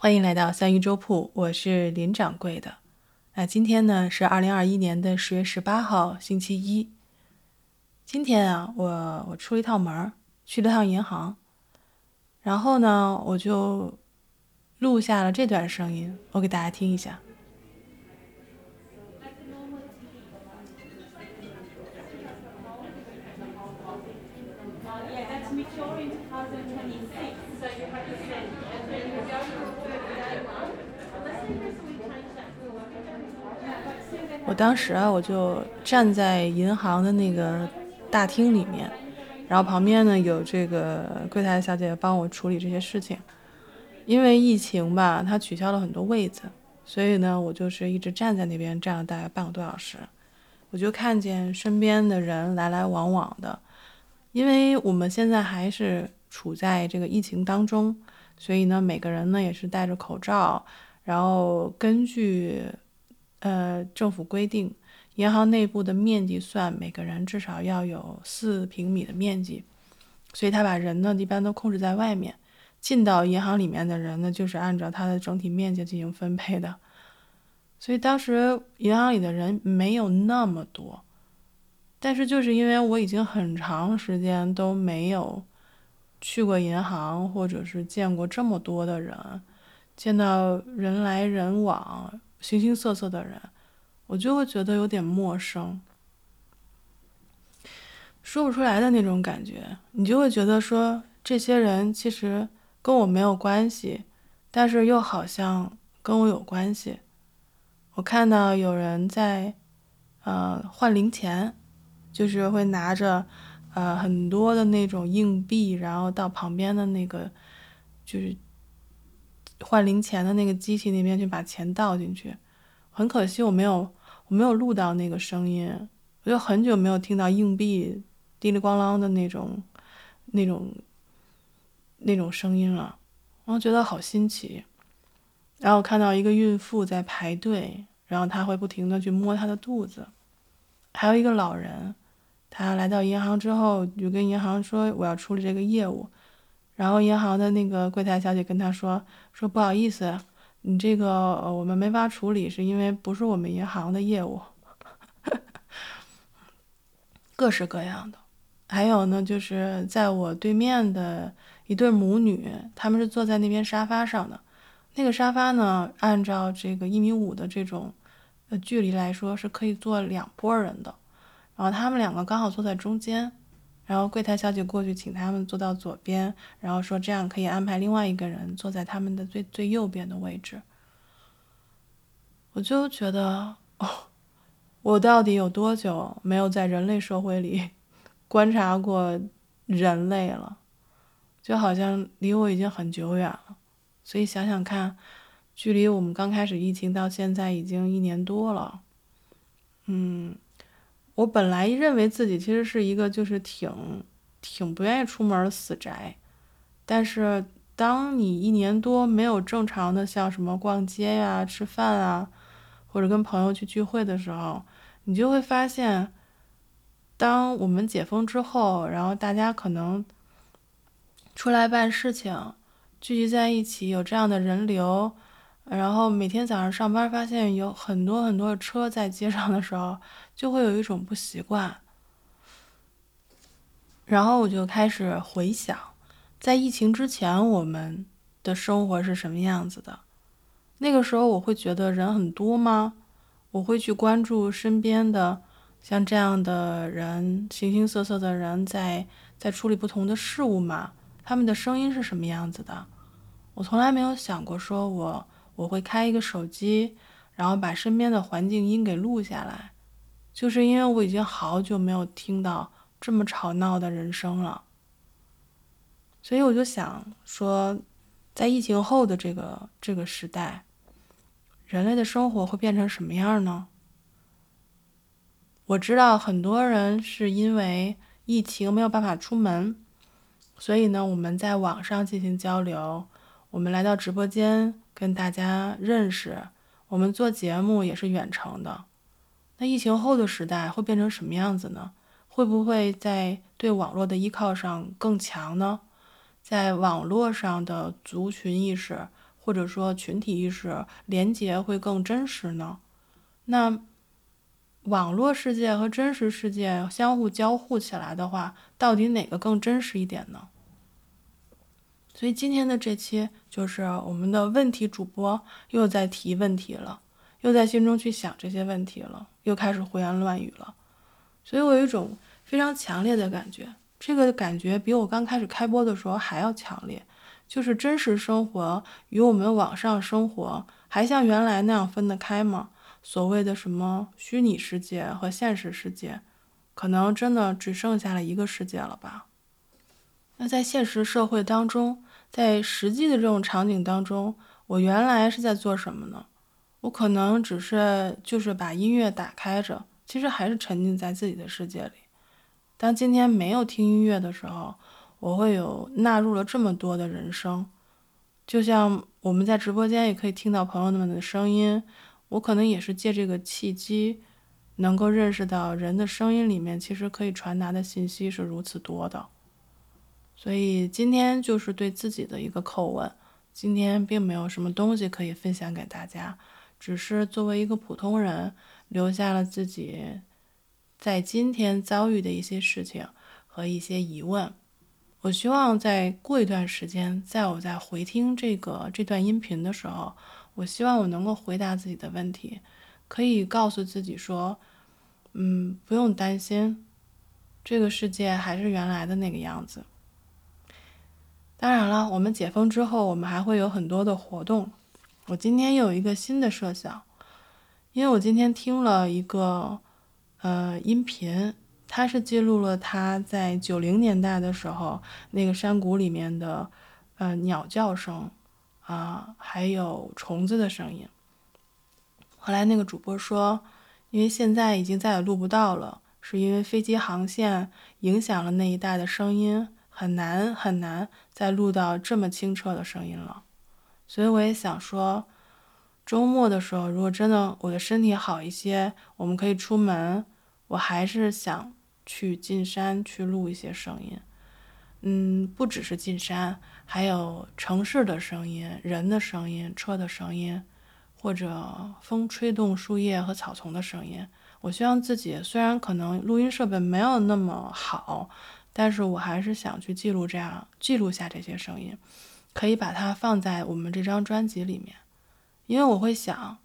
欢迎来到三鱼粥铺，我是林掌柜的。那今天呢是二零二一年的十月十八号，星期一。今天啊，我我出了一趟门儿，去了趟银行，然后呢，我就录下了这段声音，我给大家听一下。我当时啊，我就站在银行的那个大厅里面，然后旁边呢有这个柜台小姐帮我处理这些事情。因为疫情吧，她取消了很多位子，所以呢，我就是一直站在那边站了大概半个多小时。我就看见身边的人来来往往的，因为我们现在还是处在这个疫情当中，所以呢，每个人呢也是戴着口罩，然后根据。呃，政府规定，银行内部的面积算每个人至少要有四平米的面积，所以他把人呢一般都控制在外面，进到银行里面的人呢就是按照它的整体面积进行分配的。所以当时银行里的人没有那么多，但是就是因为我已经很长时间都没有去过银行，或者是见过这么多的人，见到人来人往。形形色色的人，我就会觉得有点陌生，说不出来的那种感觉。你就会觉得说，这些人其实跟我没有关系，但是又好像跟我有关系。我看到有人在，呃，换零钱，就是会拿着，呃，很多的那种硬币，然后到旁边的那个，就是。换零钱的那个机器那边去把钱倒进去，很可惜我没有我没有录到那个声音，我就很久没有听到硬币叮里咣啷的那种那种那种声音了，我觉得好新奇。然后看到一个孕妇在排队，然后她会不停的去摸她的肚子，还有一个老人，他来到银行之后就跟银行说我要处理这个业务。然后银行的那个柜台小姐跟他说：“说不好意思，你这个我们没法处理，是因为不是我们银行的业务。”各式各样的，还有呢，就是在我对面的一对母女，他们是坐在那边沙发上的，那个沙发呢，按照这个一米五的这种呃距离来说，是可以坐两拨人的，然后他们两个刚好坐在中间。然后柜台小姐过去，请他们坐到左边，然后说这样可以安排另外一个人坐在他们的最最右边的位置。我就觉得，哦，我到底有多久没有在人类社会里 观察过人类了？就好像离我已经很久远了。所以想想看，距离我们刚开始疫情到现在已经一年多了，嗯。我本来认为自己其实是一个就是挺挺不愿意出门的死宅，但是当你一年多没有正常的像什么逛街呀、吃饭啊，或者跟朋友去聚会的时候，你就会发现，当我们解封之后，然后大家可能出来办事情，聚集在一起，有这样的人流。然后每天早上上班，发现有很多很多的车在街上的时候，就会有一种不习惯。然后我就开始回想，在疫情之前我们的生活是什么样子的。那个时候我会觉得人很多吗？我会去关注身边的像这样的人，形形色色的人在在处理不同的事物吗？他们的声音是什么样子的？我从来没有想过说我。我会开一个手机，然后把身边的环境音给录下来，就是因为我已经好久没有听到这么吵闹的人声了，所以我就想说，在疫情后的这个这个时代，人类的生活会变成什么样呢？我知道很多人是因为疫情没有办法出门，所以呢，我们在网上进行交流，我们来到直播间。跟大家认识，我们做节目也是远程的。那疫情后的时代会变成什么样子呢？会不会在对网络的依靠上更强呢？在网络上的族群意识或者说群体意识连结会更真实呢？那网络世界和真实世界相互交互起来的话，到底哪个更真实一点呢？所以今天的这期就是我们的问题主播又在提问题了，又在心中去想这些问题了，又开始胡言乱语了。所以我有一种非常强烈的感觉，这个感觉比我刚开始开播的时候还要强烈，就是真实生活与我们网上生活还像原来那样分得开吗？所谓的什么虚拟世界和现实世界，可能真的只剩下了一个世界了吧？那在现实社会当中。在实际的这种场景当中，我原来是在做什么呢？我可能只是就是把音乐打开着，其实还是沉浸在自己的世界里。当今天没有听音乐的时候，我会有纳入了这么多的人声，就像我们在直播间也可以听到朋友们的声音，我可能也是借这个契机，能够认识到人的声音里面其实可以传达的信息是如此多的。所以今天就是对自己的一个叩问。今天并没有什么东西可以分享给大家，只是作为一个普通人，留下了自己在今天遭遇的一些事情和一些疑问。我希望在过一段时间，在我在回听这个这段音频的时候，我希望我能够回答自己的问题，可以告诉自己说，嗯，不用担心，这个世界还是原来的那个样子。当然了，我们解封之后，我们还会有很多的活动。我今天又有一个新的设想，因为我今天听了一个呃音频，它是记录了他在九零年代的时候那个山谷里面的呃鸟叫声啊，还有虫子的声音。后来那个主播说，因为现在已经再也录不到了，是因为飞机航线影响了那一带的声音。很难很难再录到这么清澈的声音了，所以我也想说，周末的时候，如果真的我的身体好一些，我们可以出门，我还是想去进山去录一些声音。嗯，不只是进山，还有城市的声音、人的声音、车的声音，或者风吹动树叶和草丛的声音。我希望自己虽然可能录音设备没有那么好。但是我还是想去记录这样记录下这些声音，可以把它放在我们这张专辑里面，因为我会想，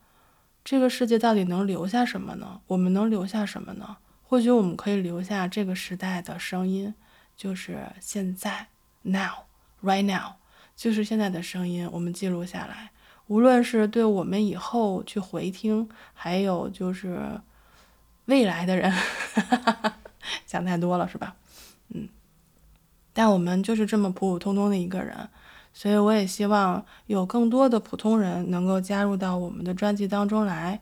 这个世界到底能留下什么呢？我们能留下什么呢？或许我们可以留下这个时代的声音，就是现在，now right now，就是现在的声音，我们记录下来，无论是对我们以后去回听，还有就是未来的人，想太多了是吧？但我们就是这么普普通通的一个人，所以我也希望有更多的普通人能够加入到我们的专辑当中来。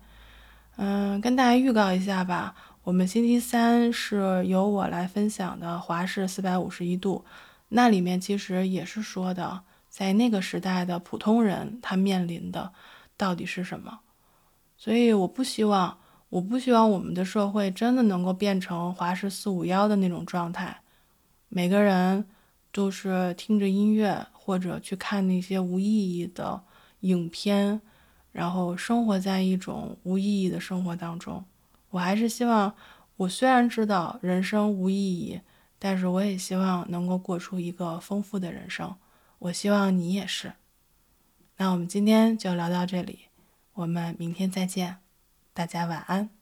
嗯，跟大家预告一下吧，我们星期三是由我来分享的华氏四百五十一度，那里面其实也是说的，在那个时代的普通人他面临的到底是什么，所以我不希望，我不希望我们的社会真的能够变成华氏四五幺的那种状态。每个人都是听着音乐，或者去看那些无意义的影片，然后生活在一种无意义的生活当中。我还是希望，我虽然知道人生无意义，但是我也希望能够过出一个丰富的人生。我希望你也是。那我们今天就聊到这里，我们明天再见，大家晚安。